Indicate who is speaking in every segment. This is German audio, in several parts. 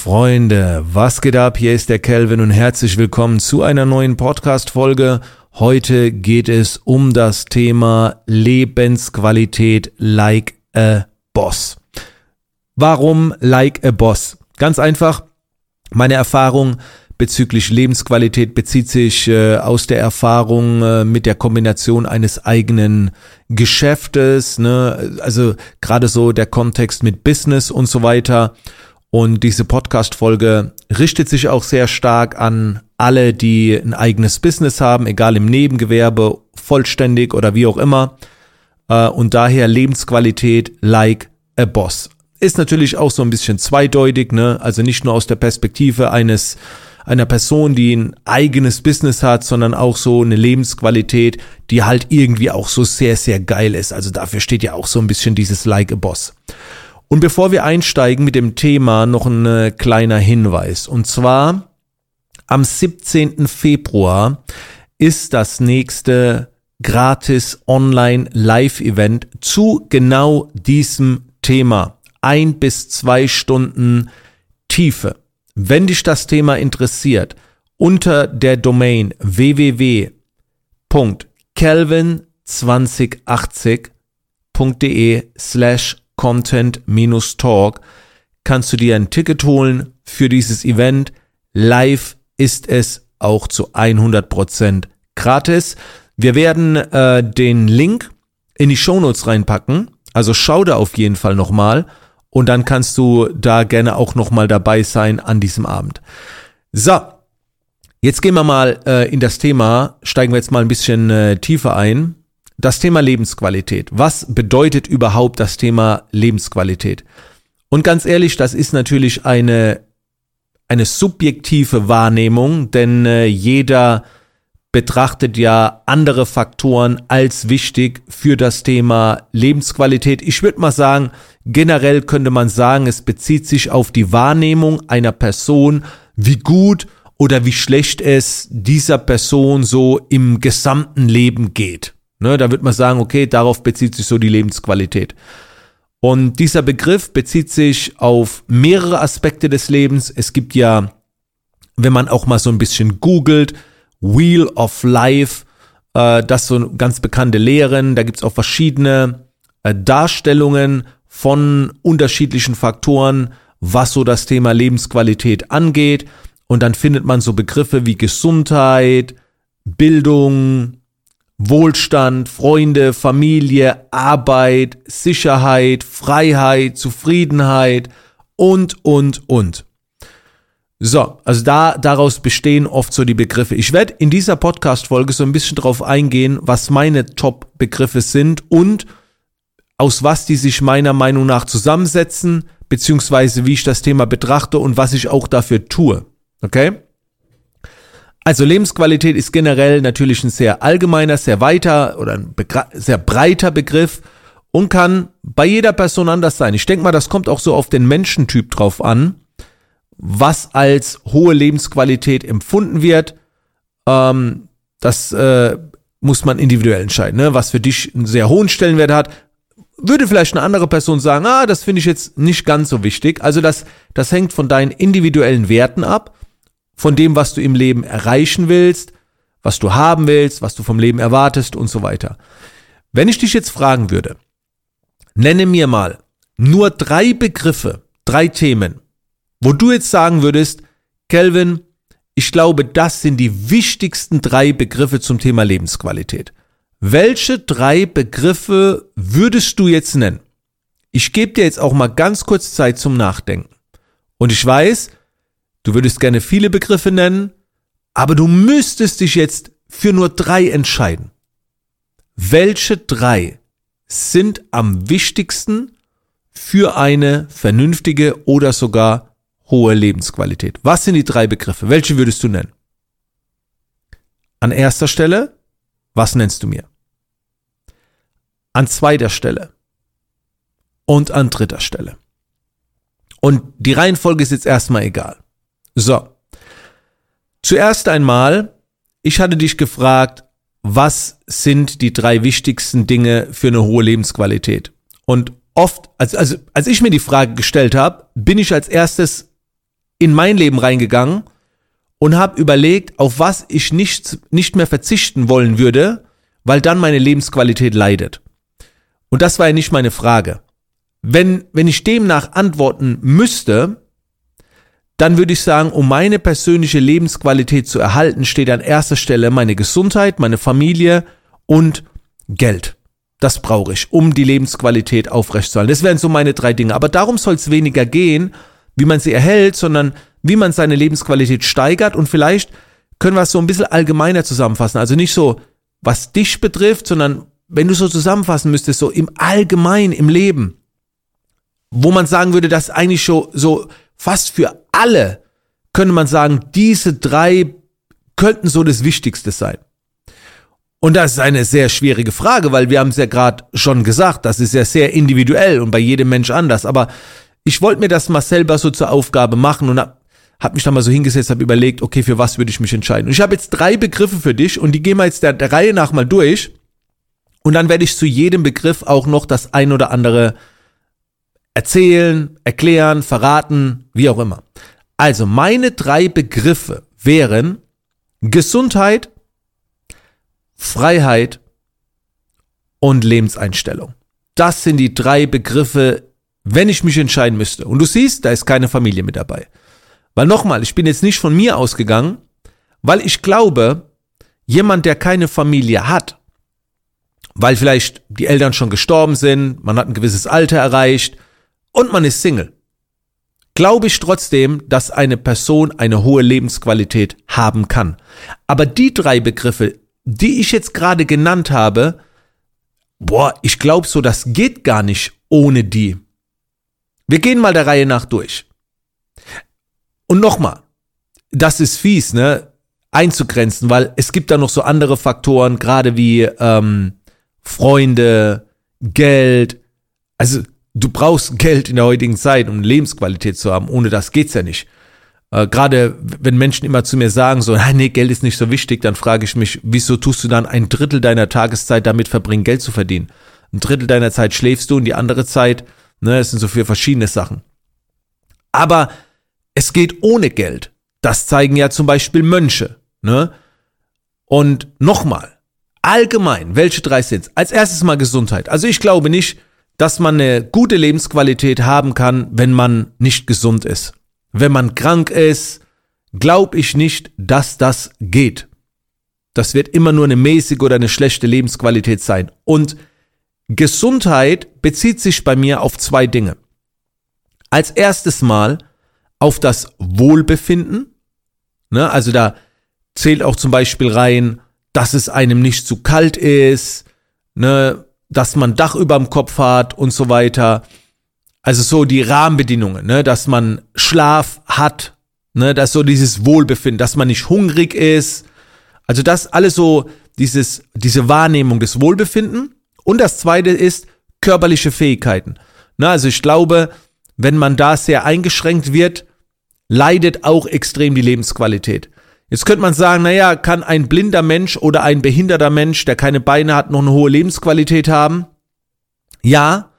Speaker 1: Freunde, was geht ab? Hier ist der Kelvin und herzlich willkommen zu einer neuen Podcast-Folge. Heute geht es um das Thema Lebensqualität like a Boss. Warum like a Boss? Ganz einfach, meine Erfahrung bezüglich Lebensqualität bezieht sich äh, aus der Erfahrung äh, mit der Kombination eines eigenen Geschäftes, ne? also gerade so der Kontext mit Business und so weiter. Und diese Podcast-Folge richtet sich auch sehr stark an alle, die ein eigenes Business haben, egal im Nebengewerbe, vollständig oder wie auch immer. Äh, und daher Lebensqualität like a boss. Ist natürlich auch so ein bisschen zweideutig, ne? Also nicht nur aus der Perspektive eines einer Person, die ein eigenes Business hat, sondern auch so eine Lebensqualität, die halt irgendwie auch so sehr, sehr geil ist. Also dafür steht ja auch so ein bisschen dieses Like a Boss. Und bevor wir einsteigen mit dem Thema, noch ein äh, kleiner Hinweis. Und zwar am 17. Februar ist das nächste gratis Online Live Event zu genau diesem Thema. Ein bis zwei Stunden Tiefe. Wenn dich das Thema interessiert, unter der Domain www.kelvin2080.de slash Content-Talk kannst du dir ein Ticket holen für dieses Event. Live ist es auch zu 100% gratis. Wir werden äh, den Link in die Shownotes reinpacken. Also schau da auf jeden Fall nochmal und dann kannst du da gerne auch nochmal dabei sein an diesem Abend. So, jetzt gehen wir mal äh, in das Thema, steigen wir jetzt mal ein bisschen äh, tiefer ein das Thema Lebensqualität. Was bedeutet überhaupt das Thema Lebensqualität? Und ganz ehrlich, das ist natürlich eine, eine subjektive Wahrnehmung, denn äh, jeder betrachtet ja andere Faktoren als wichtig für das Thema Lebensqualität. Ich würde mal sagen, generell könnte man sagen, es bezieht sich auf die Wahrnehmung einer Person, wie gut oder wie schlecht es dieser Person so im gesamten Leben geht. Ne, da wird man sagen, okay, darauf bezieht sich so die Lebensqualität. Und dieser Begriff bezieht sich auf mehrere Aspekte des Lebens. Es gibt ja, wenn man auch mal so ein bisschen googelt, Wheel of Life, äh, das so ganz bekannte Lehren. Da gibt's auch verschiedene äh, Darstellungen von unterschiedlichen Faktoren, was so das Thema Lebensqualität angeht. Und dann findet man so Begriffe wie Gesundheit, Bildung, Wohlstand, Freunde, Familie, Arbeit, Sicherheit, Freiheit, Zufriedenheit und, und, und. So, also da, daraus bestehen oft so die Begriffe. Ich werde in dieser Podcast-Folge so ein bisschen drauf eingehen, was meine Top-Begriffe sind und aus was die sich meiner Meinung nach zusammensetzen, beziehungsweise wie ich das Thema betrachte und was ich auch dafür tue. Okay? Also Lebensqualität ist generell natürlich ein sehr allgemeiner, sehr weiter oder ein sehr breiter Begriff und kann bei jeder Person anders sein. Ich denke mal, das kommt auch so auf den Menschentyp drauf an, was als hohe Lebensqualität empfunden wird. Ähm, das äh, muss man individuell entscheiden. Ne? Was für dich einen sehr hohen Stellenwert hat, würde vielleicht eine andere Person sagen, ah, das finde ich jetzt nicht ganz so wichtig. Also das, das hängt von deinen individuellen Werten ab von dem, was du im Leben erreichen willst, was du haben willst, was du vom Leben erwartest und so weiter. Wenn ich dich jetzt fragen würde, nenne mir mal nur drei Begriffe, drei Themen, wo du jetzt sagen würdest, Kelvin, ich glaube, das sind die wichtigsten drei Begriffe zum Thema Lebensqualität. Welche drei Begriffe würdest du jetzt nennen? Ich gebe dir jetzt auch mal ganz kurz Zeit zum Nachdenken. Und ich weiß, Du würdest gerne viele Begriffe nennen, aber du müsstest dich jetzt für nur drei entscheiden. Welche drei sind am wichtigsten für eine vernünftige oder sogar hohe Lebensqualität? Was sind die drei Begriffe? Welche würdest du nennen? An erster Stelle, was nennst du mir? An zweiter Stelle und an dritter Stelle. Und die Reihenfolge ist jetzt erstmal egal. So. Zuerst einmal, ich hatte dich gefragt, was sind die drei wichtigsten Dinge für eine hohe Lebensqualität? Und oft, als, also, als ich mir die Frage gestellt habe, bin ich als erstes in mein Leben reingegangen und habe überlegt, auf was ich nicht, nicht mehr verzichten wollen würde, weil dann meine Lebensqualität leidet. Und das war ja nicht meine Frage. Wenn, wenn ich demnach antworten müsste, dann würde ich sagen, um meine persönliche Lebensqualität zu erhalten, steht an erster Stelle meine Gesundheit, meine Familie und Geld. Das brauche ich, um die Lebensqualität aufrechtzuerhalten. Das wären so meine drei Dinge. Aber darum soll es weniger gehen, wie man sie erhält, sondern wie man seine Lebensqualität steigert und vielleicht können wir es so ein bisschen allgemeiner zusammenfassen. Also nicht so, was dich betrifft, sondern wenn du so zusammenfassen müsstest, so im Allgemeinen im Leben, wo man sagen würde, dass eigentlich schon so fast für alle, könnte man sagen, diese drei könnten so das Wichtigste sein. Und das ist eine sehr schwierige Frage, weil wir haben es ja gerade schon gesagt, das ist ja sehr individuell und bei jedem Mensch anders. Aber ich wollte mir das mal selber so zur Aufgabe machen und habe hab mich dann mal so hingesetzt, habe überlegt, okay, für was würde ich mich entscheiden. Und ich habe jetzt drei Begriffe für dich und die gehen wir jetzt der, der Reihe nach mal durch. Und dann werde ich zu jedem Begriff auch noch das ein oder andere erzählen, erklären, verraten, wie auch immer. Also meine drei Begriffe wären Gesundheit, Freiheit und Lebenseinstellung. Das sind die drei Begriffe, wenn ich mich entscheiden müsste. Und du siehst, da ist keine Familie mit dabei. Weil nochmal, ich bin jetzt nicht von mir ausgegangen, weil ich glaube, jemand, der keine Familie hat, weil vielleicht die Eltern schon gestorben sind, man hat ein gewisses Alter erreicht und man ist Single, glaube ich trotzdem, dass eine Person eine hohe Lebensqualität haben kann. Aber die drei Begriffe, die ich jetzt gerade genannt habe, boah, ich glaube so, das geht gar nicht ohne die. Wir gehen mal der Reihe nach durch. Und nochmal, das ist fies, ne? Einzugrenzen, weil es gibt da noch so andere Faktoren, gerade wie ähm, Freunde, Geld. Also du brauchst Geld in der heutigen Zeit, um Lebensqualität zu haben. Ohne das geht's ja nicht. Äh, Gerade wenn Menschen immer zu mir sagen so, nee, Geld ist nicht so wichtig, dann frage ich mich, wieso tust du dann ein Drittel deiner Tageszeit damit verbringen, Geld zu verdienen? Ein Drittel deiner Zeit schläfst du und die andere Zeit, ne, es sind so viele verschiedene Sachen. Aber es geht ohne Geld. Das zeigen ja zum Beispiel Mönche. Ne? Und nochmal, allgemein, welche drei sind's? Als erstes mal Gesundheit. Also ich glaube nicht, dass man eine gute Lebensqualität haben kann, wenn man nicht gesund ist. Wenn man krank ist, glaube ich nicht, dass das geht. Das wird immer nur eine mäßige oder eine schlechte Lebensqualität sein. Und Gesundheit bezieht sich bei mir auf zwei Dinge. Als erstes Mal auf das Wohlbefinden. Ne? Also da zählt auch zum Beispiel rein, dass es einem nicht zu kalt ist, ne? Dass man Dach überm Kopf hat und so weiter. Also so die Rahmenbedingungen, ne? dass man Schlaf hat, ne? dass so dieses Wohlbefinden, dass man nicht hungrig ist. Also das alles so dieses, diese Wahrnehmung des Wohlbefinden. Und das zweite ist körperliche Fähigkeiten. Ne? Also ich glaube, wenn man da sehr eingeschränkt wird, leidet auch extrem die Lebensqualität. Jetzt könnte man sagen, naja, kann ein blinder Mensch oder ein behinderter Mensch, der keine Beine hat, noch eine hohe Lebensqualität haben? Ja,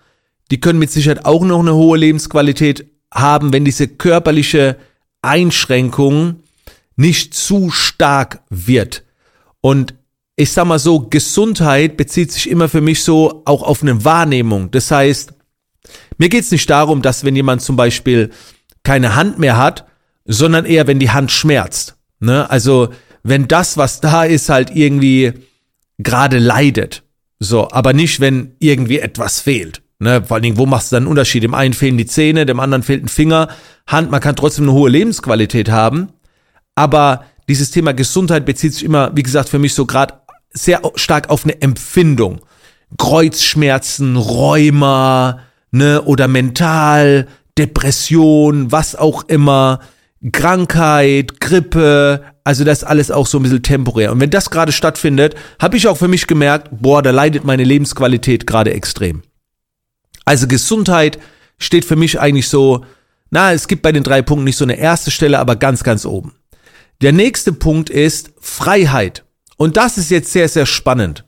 Speaker 1: die können mit Sicherheit auch noch eine hohe Lebensqualität haben, wenn diese körperliche Einschränkung nicht zu stark wird. Und ich sag mal so, Gesundheit bezieht sich immer für mich so auch auf eine Wahrnehmung. Das heißt, mir geht's nicht darum, dass wenn jemand zum Beispiel keine Hand mehr hat, sondern eher, wenn die Hand schmerzt. Ne? Also, wenn das, was da ist, halt irgendwie gerade leidet. So, aber nicht, wenn irgendwie etwas fehlt. Ne? Vor allen Dingen, wo machst du dann einen Unterschied? Dem einen fehlen die Zähne, dem anderen fehlt ein Finger. Hand, man kann trotzdem eine hohe Lebensqualität haben. Aber dieses Thema Gesundheit bezieht sich immer, wie gesagt, für mich so gerade sehr stark auf eine Empfindung. Kreuzschmerzen, Rheuma, ne, oder mental, Depression, was auch immer, Krankheit, Grippe, also das alles auch so ein bisschen temporär. Und wenn das gerade stattfindet, habe ich auch für mich gemerkt, boah, da leidet meine Lebensqualität gerade extrem. Also Gesundheit steht für mich eigentlich so, na, es gibt bei den drei Punkten nicht so eine erste Stelle, aber ganz, ganz oben. Der nächste Punkt ist Freiheit. Und das ist jetzt sehr, sehr spannend.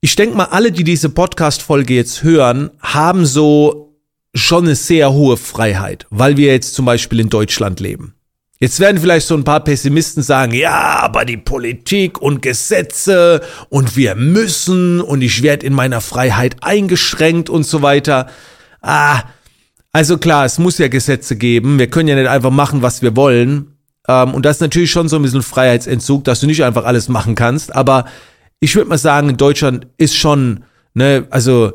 Speaker 1: Ich denke mal, alle, die diese Podcast-Folge jetzt hören, haben so schon eine sehr hohe Freiheit, weil wir jetzt zum Beispiel in Deutschland leben. Jetzt werden vielleicht so ein paar Pessimisten sagen, ja, aber die Politik und Gesetze und wir müssen und ich werde in meiner Freiheit eingeschränkt und so weiter. Ah, also klar, es muss ja Gesetze geben. Wir können ja nicht einfach machen, was wir wollen. Ähm, und das ist natürlich schon so ein bisschen Freiheitsentzug, dass du nicht einfach alles machen kannst. Aber ich würde mal sagen, in Deutschland ist schon, ne, also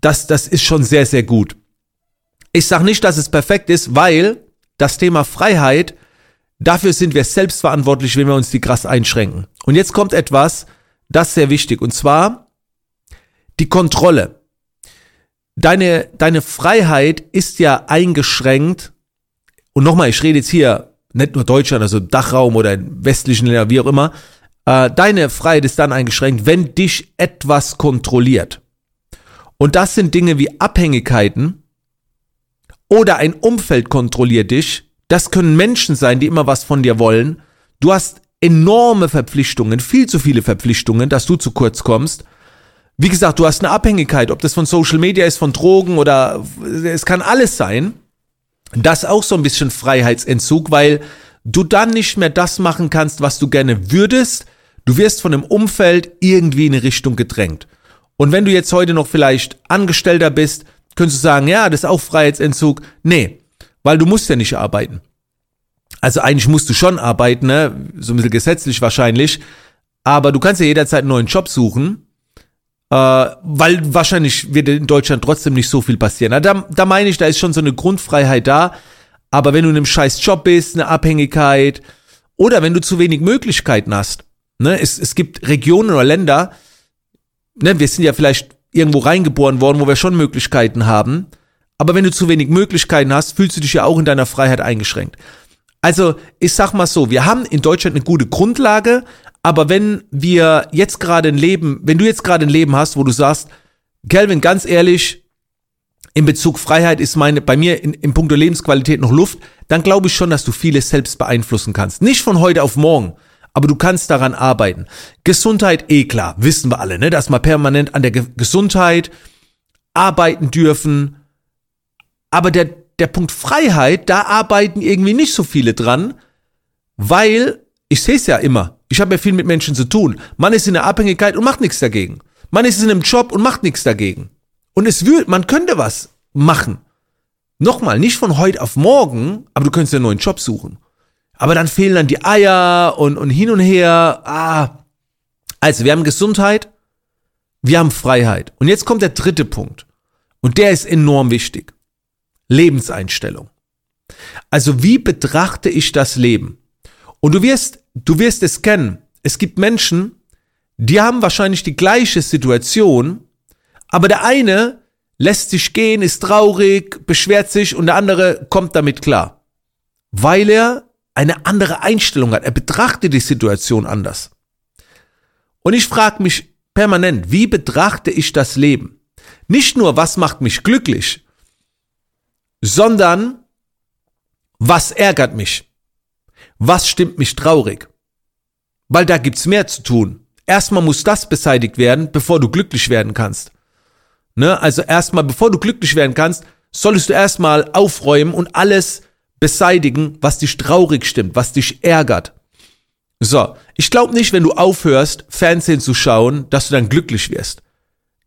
Speaker 1: das, das ist schon sehr, sehr gut. Ich sage nicht, dass es perfekt ist, weil das Thema Freiheit, dafür sind wir selbst verantwortlich, wenn wir uns die krass einschränken. Und jetzt kommt etwas, das ist sehr wichtig, und zwar die Kontrolle. Deine, deine Freiheit ist ja eingeschränkt. Und nochmal, ich rede jetzt hier nicht nur Deutschland, also Dachraum oder in westlichen Ländern, wie auch immer. Äh, deine Freiheit ist dann eingeschränkt, wenn dich etwas kontrolliert. Und das sind Dinge wie Abhängigkeiten oder ein Umfeld kontrolliert dich. Das können Menschen sein, die immer was von dir wollen. Du hast enorme Verpflichtungen, viel zu viele Verpflichtungen, dass du zu kurz kommst. Wie gesagt, du hast eine Abhängigkeit, ob das von Social Media ist, von Drogen oder es kann alles sein. Das auch so ein bisschen Freiheitsentzug, weil du dann nicht mehr das machen kannst, was du gerne würdest. Du wirst von dem Umfeld irgendwie in eine Richtung gedrängt. Und wenn du jetzt heute noch vielleicht Angestellter bist, könntest du sagen, ja, das ist auch Freiheitsentzug. Nee, weil du musst ja nicht arbeiten. Also eigentlich musst du schon arbeiten, ne? so ein bisschen gesetzlich wahrscheinlich. Aber du kannst ja jederzeit einen neuen Job suchen, äh, weil wahrscheinlich wird in Deutschland trotzdem nicht so viel passieren. Da, da meine ich, da ist schon so eine Grundfreiheit da. Aber wenn du in einem scheiß Job bist, eine Abhängigkeit oder wenn du zu wenig Möglichkeiten hast, ne? es, es gibt Regionen oder Länder, ne, wir sind ja vielleicht irgendwo reingeboren worden, wo wir schon Möglichkeiten haben. Aber wenn du zu wenig Möglichkeiten hast, fühlst du dich ja auch in deiner Freiheit eingeschränkt. Also, ich sag mal so, wir haben in Deutschland eine gute Grundlage, aber wenn wir jetzt gerade ein Leben, wenn du jetzt gerade ein Leben hast, wo du sagst, Kelvin, ganz ehrlich, in Bezug Freiheit ist meine, bei mir in, in puncto Lebensqualität noch Luft, dann glaube ich schon, dass du vieles selbst beeinflussen kannst. Nicht von heute auf morgen, aber du kannst daran arbeiten. Gesundheit, eh klar, wissen wir alle, ne, dass wir permanent an der Ge Gesundheit arbeiten dürfen. Aber der, der Punkt Freiheit, da arbeiten irgendwie nicht so viele dran, weil ich sehe es ja immer. Ich habe ja viel mit Menschen zu tun. Man ist in der Abhängigkeit und macht nichts dagegen. Man ist in einem Job und macht nichts dagegen. Und es wird, man könnte was machen. Nochmal, nicht von heute auf morgen, aber du könntest ja einen neuen Job suchen. Aber dann fehlen dann die Eier und, und hin und her. Ah. Also, wir haben Gesundheit, wir haben Freiheit. Und jetzt kommt der dritte Punkt. Und der ist enorm wichtig. Lebenseinstellung. Also, wie betrachte ich das Leben? Und du wirst, du wirst es kennen. Es gibt Menschen, die haben wahrscheinlich die gleiche Situation, aber der eine lässt sich gehen, ist traurig, beschwert sich und der andere kommt damit klar. Weil er eine andere Einstellung hat. Er betrachtet die Situation anders. Und ich frage mich permanent, wie betrachte ich das Leben? Nicht nur, was macht mich glücklich, sondern was ärgert mich? Was stimmt mich traurig? Weil da gibt's mehr zu tun. Erstmal muss das beseitigt werden, bevor du glücklich werden kannst. Ne? Also erstmal, bevor du glücklich werden kannst, solltest du erstmal aufräumen und alles beseitigen, was dich traurig stimmt, was dich ärgert. So, ich glaube nicht, wenn du aufhörst, Fernsehen zu schauen, dass du dann glücklich wirst.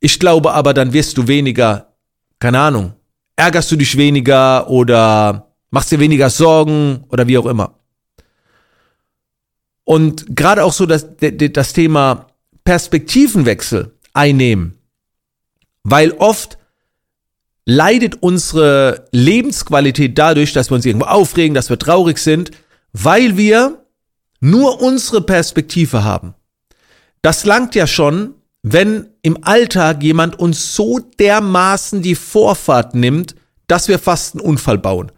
Speaker 1: Ich glaube aber, dann wirst du weniger, keine Ahnung, ärgerst du dich weniger oder machst dir weniger Sorgen oder wie auch immer. Und gerade auch so das, das Thema Perspektivenwechsel einnehmen, weil oft leidet unsere Lebensqualität dadurch, dass wir uns irgendwo aufregen, dass wir traurig sind, weil wir nur unsere Perspektive haben. Das langt ja schon, wenn im Alltag jemand uns so dermaßen die Vorfahrt nimmt, dass wir fast einen Unfall bauen.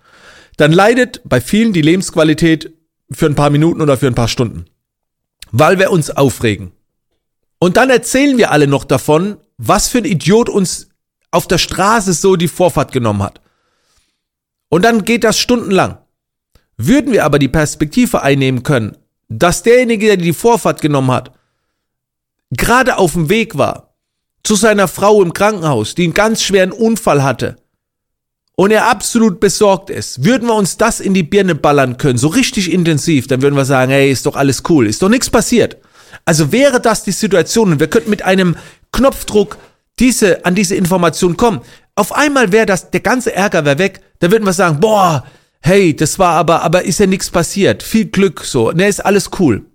Speaker 1: Dann leidet bei vielen die Lebensqualität für ein paar Minuten oder für ein paar Stunden, weil wir uns aufregen. Und dann erzählen wir alle noch davon, was für ein Idiot uns auf der Straße so die Vorfahrt genommen hat. Und dann geht das stundenlang. Würden wir aber die Perspektive einnehmen können, dass derjenige, der die Vorfahrt genommen hat, gerade auf dem Weg war zu seiner Frau im Krankenhaus, die einen ganz schweren Unfall hatte, und er absolut besorgt ist, würden wir uns das in die Birne ballern können, so richtig intensiv, dann würden wir sagen, hey, ist doch alles cool, ist doch nichts passiert. Also wäre das die Situation und wir könnten mit einem Knopfdruck diese, an diese Information kommen. Auf einmal wäre das, der ganze Ärger wäre weg, da würden wir sagen, boah, hey, das war aber, aber ist ja nichts passiert, viel Glück, so, ne, ist alles cool.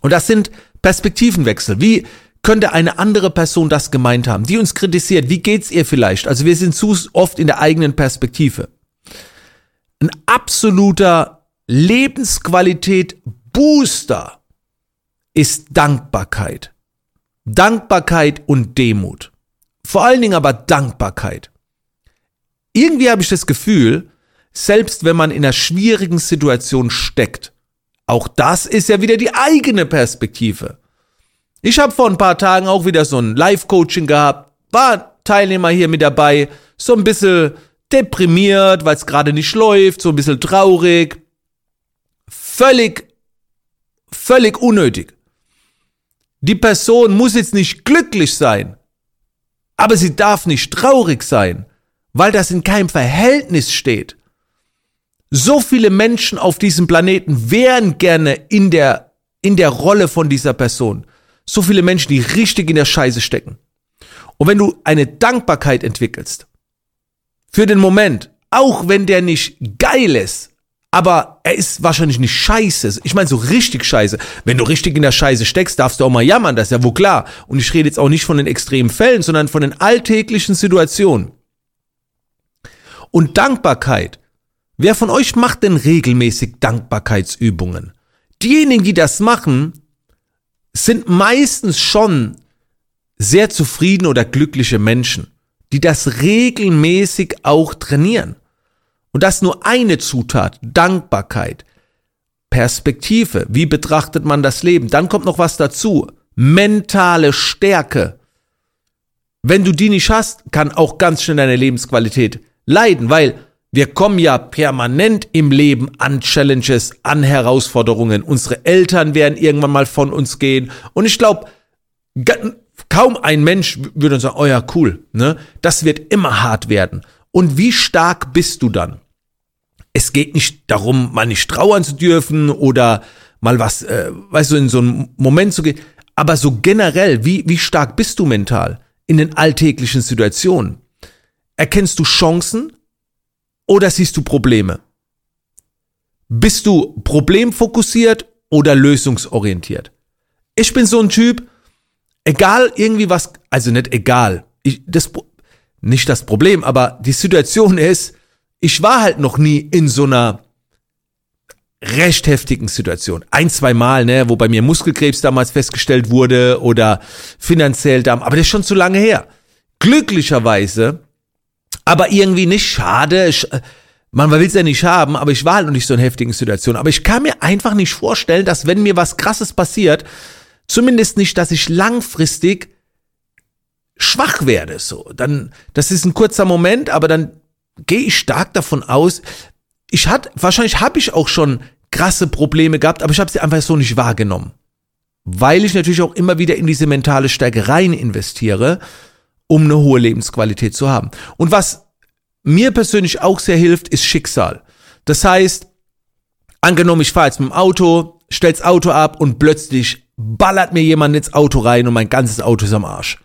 Speaker 1: Und das sind Perspektivenwechsel. Wie, könnte eine andere Person das gemeint haben, die uns kritisiert. Wie geht's ihr vielleicht? Also wir sind zu oft in der eigenen Perspektive. Ein absoluter Lebensqualität Booster ist Dankbarkeit. Dankbarkeit und Demut. Vor allen Dingen aber Dankbarkeit. Irgendwie habe ich das Gefühl, selbst wenn man in einer schwierigen Situation steckt, auch das ist ja wieder die eigene Perspektive. Ich habe vor ein paar Tagen auch wieder so ein Live-Coaching gehabt, war Teilnehmer hier mit dabei, so ein bisschen deprimiert, weil es gerade nicht läuft, so ein bisschen traurig. Völlig, völlig unnötig. Die Person muss jetzt nicht glücklich sein, aber sie darf nicht traurig sein, weil das in keinem Verhältnis steht. So viele Menschen auf diesem Planeten wären gerne in der, in der Rolle von dieser Person so viele Menschen, die richtig in der Scheiße stecken. Und wenn du eine Dankbarkeit entwickelst für den Moment, auch wenn der nicht geil ist, aber er ist wahrscheinlich nicht scheiße. Ich meine so richtig scheiße. Wenn du richtig in der Scheiße steckst, darfst du auch mal jammern, das ist ja wohl klar. Und ich rede jetzt auch nicht von den extremen Fällen, sondern von den alltäglichen Situationen. Und Dankbarkeit. Wer von euch macht denn regelmäßig Dankbarkeitsübungen? Diejenigen, die das machen, sind meistens schon sehr zufrieden oder glückliche Menschen, die das regelmäßig auch trainieren. Und das nur eine Zutat, Dankbarkeit, Perspektive, wie betrachtet man das Leben. Dann kommt noch was dazu, mentale Stärke. Wenn du die nicht hast, kann auch ganz schnell deine Lebensqualität leiden, weil wir kommen ja permanent im Leben an Challenges, an Herausforderungen. Unsere Eltern werden irgendwann mal von uns gehen. Und ich glaube, kaum ein Mensch würde sagen, oh ja, cool, ne? Das wird immer hart werden. Und wie stark bist du dann? Es geht nicht darum, mal nicht trauern zu dürfen oder mal was, äh, weißt du, in so einen Moment zu gehen. Aber so generell, wie, wie stark bist du mental in den alltäglichen Situationen? Erkennst du Chancen oder siehst du Probleme? Bist du problemfokussiert oder lösungsorientiert? Ich bin so ein Typ, egal irgendwie was, also nicht egal, ich, das, nicht das Problem, aber die Situation ist, ich war halt noch nie in so einer recht heftigen Situation. Ein, zwei Mal, ne, wo bei mir Muskelkrebs damals festgestellt wurde oder finanziell da, aber das ist schon zu lange her. Glücklicherweise aber irgendwie nicht schade. Ich, äh, man will es ja nicht haben, aber ich war halt noch nicht so in heftigen Situationen. Aber ich kann mir einfach nicht vorstellen, dass wenn mir was Krasses passiert, zumindest nicht, dass ich langfristig schwach werde. So, dann, das ist ein kurzer Moment, aber dann gehe ich stark davon aus. Ich hatte, wahrscheinlich habe ich auch schon krasse Probleme gehabt, aber ich habe sie einfach so nicht wahrgenommen, weil ich natürlich auch immer wieder in diese mentale Stärke rein investiere um eine hohe Lebensqualität zu haben. Und was mir persönlich auch sehr hilft, ist Schicksal. Das heißt, angenommen, ich fahre jetzt mit dem Auto, stell's Auto ab und plötzlich ballert mir jemand ins Auto rein und mein ganzes Auto ist am Arsch.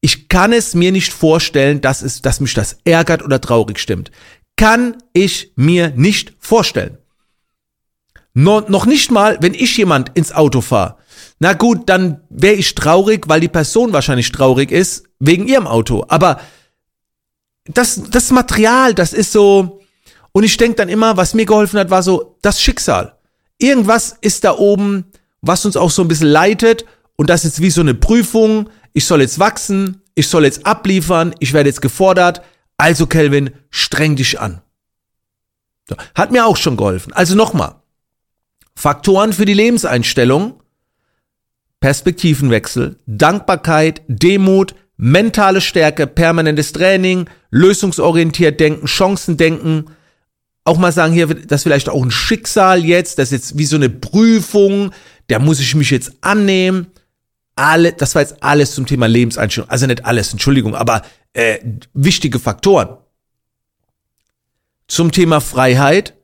Speaker 1: Ich kann es mir nicht vorstellen, dass, es, dass mich das ärgert oder traurig stimmt. Kann ich mir nicht vorstellen. No, noch nicht mal, wenn ich jemand ins Auto fahre. Na gut, dann wäre ich traurig, weil die Person wahrscheinlich traurig ist, wegen ihrem Auto. Aber das, das Material, das ist so. Und ich denke dann immer, was mir geholfen hat, war so das Schicksal. Irgendwas ist da oben, was uns auch so ein bisschen leitet. Und das ist wie so eine Prüfung. Ich soll jetzt wachsen, ich soll jetzt abliefern, ich werde jetzt gefordert. Also, Kelvin, streng dich an. Hat mir auch schon geholfen. Also nochmal. Faktoren für die Lebenseinstellung. Perspektivenwechsel, Dankbarkeit, Demut, mentale Stärke, permanentes Training, lösungsorientiert denken, Chancen denken, auch mal sagen hier, das ist vielleicht auch ein Schicksal jetzt, das ist jetzt wie so eine Prüfung, da muss ich mich jetzt annehmen. Alle, das war jetzt alles zum Thema Lebenseinstellung, also nicht alles, Entschuldigung, aber äh, wichtige Faktoren. zum Thema Freiheit.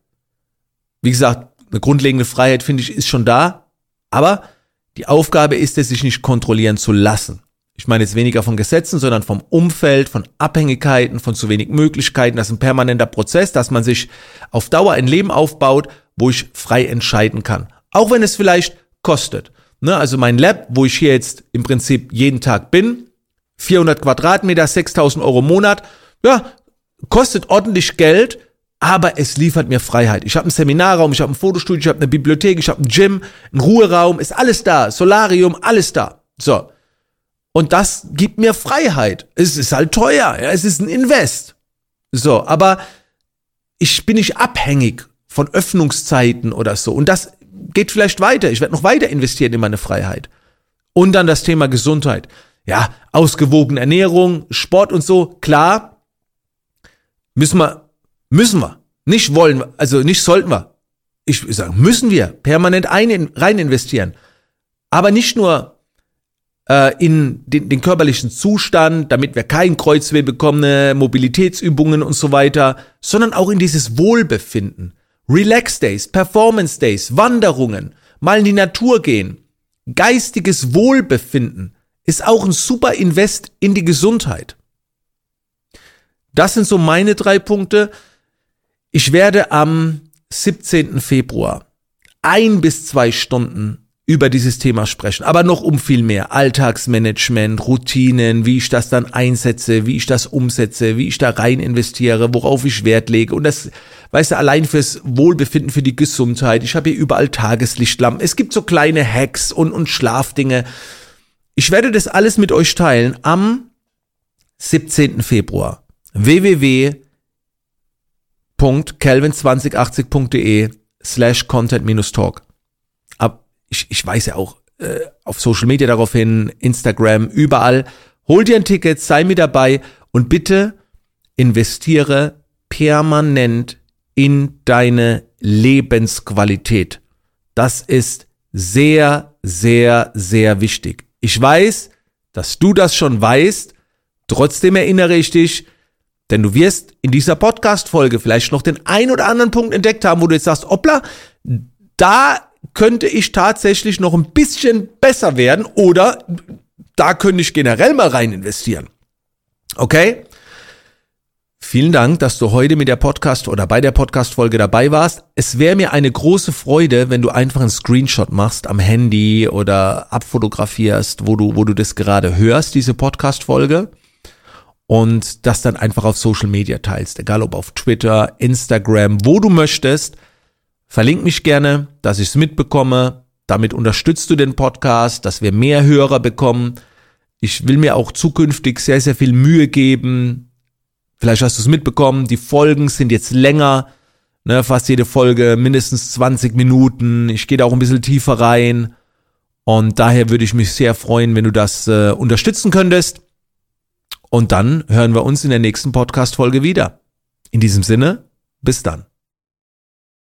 Speaker 1: Wie gesagt, eine grundlegende Freiheit, finde ich, ist schon da. Aber die Aufgabe ist es, sich nicht kontrollieren zu lassen. Ich meine jetzt weniger von Gesetzen, sondern vom Umfeld, von Abhängigkeiten, von zu wenig Möglichkeiten. Das ist ein permanenter Prozess, dass man sich auf Dauer ein Leben aufbaut, wo ich frei entscheiden kann. Auch wenn es vielleicht kostet. Ne, also mein Lab, wo ich hier jetzt im Prinzip jeden Tag bin, 400 Quadratmeter, 6000 Euro im Monat, ja, kostet ordentlich Geld, aber es liefert mir Freiheit. Ich habe einen Seminarraum, ich habe ein Fotostudio, ich habe eine Bibliothek, ich habe einen Gym, einen Ruheraum, ist alles da, Solarium, alles da. So. Und das gibt mir Freiheit. Es ist halt teuer, ja, es ist ein Invest. So, aber ich bin nicht abhängig von Öffnungszeiten oder so. Und das geht vielleicht weiter. Ich werde noch weiter investieren in meine Freiheit. Und dann das Thema Gesundheit. Ja, ausgewogene Ernährung, Sport und so, klar. Müssen wir, müssen wir. Nicht wollen also nicht sollten wir. Ich sage, müssen wir permanent ein, rein investieren. Aber nicht nur äh, in den, den körperlichen Zustand, damit wir kein Kreuzweh bekommen, Mobilitätsübungen und so weiter, sondern auch in dieses Wohlbefinden. Relax Days, Performance Days, Wanderungen, mal in die Natur gehen. Geistiges Wohlbefinden ist auch ein super Invest in die Gesundheit. Das sind so meine drei Punkte. Ich werde am 17. Februar ein bis zwei Stunden über dieses Thema sprechen, aber noch um viel mehr. Alltagsmanagement, Routinen, wie ich das dann einsetze, wie ich das umsetze, wie ich da rein investiere, worauf ich Wert lege. Und das, weißt du, allein fürs Wohlbefinden, für die Gesundheit. Ich habe hier überall Tageslichtlampen. Es gibt so kleine Hacks und, und Schlafdinge. Ich werde das alles mit euch teilen am 17. Februar. www.kelvin2080.de slash content-talk ich, ich weiß ja auch äh, auf Social Media darauf hin, Instagram, überall. Hol dir ein Ticket, sei mit dabei und bitte investiere permanent in deine Lebensqualität. Das ist sehr, sehr, sehr wichtig. Ich weiß, dass du das schon weißt. Trotzdem erinnere ich dich, denn du wirst in dieser Podcast-Folge vielleicht noch den ein oder anderen Punkt entdeckt haben, wo du jetzt sagst, hoppla, da könnte ich tatsächlich noch ein bisschen besser werden oder da könnte ich generell mal rein investieren. Okay? Vielen Dank, dass du heute mit der Podcast oder bei der Podcast-Folge dabei warst. Es wäre mir eine große Freude, wenn du einfach einen Screenshot machst am Handy oder abfotografierst, wo du, wo du das gerade hörst, diese Podcast-Folge. Und das dann einfach auf Social Media teilst, egal ob auf Twitter, Instagram, wo du möchtest. Verlink mich gerne, dass ich es mitbekomme. Damit unterstützt du den Podcast, dass wir mehr Hörer bekommen. Ich will mir auch zukünftig sehr, sehr viel Mühe geben. Vielleicht hast du es mitbekommen, die Folgen sind jetzt länger. Ne, fast jede Folge mindestens 20 Minuten. Ich gehe da auch ein bisschen tiefer rein. Und daher würde ich mich sehr freuen, wenn du das äh, unterstützen könntest. Und dann hören wir uns in der nächsten Podcast-Folge wieder. In diesem Sinne, bis dann.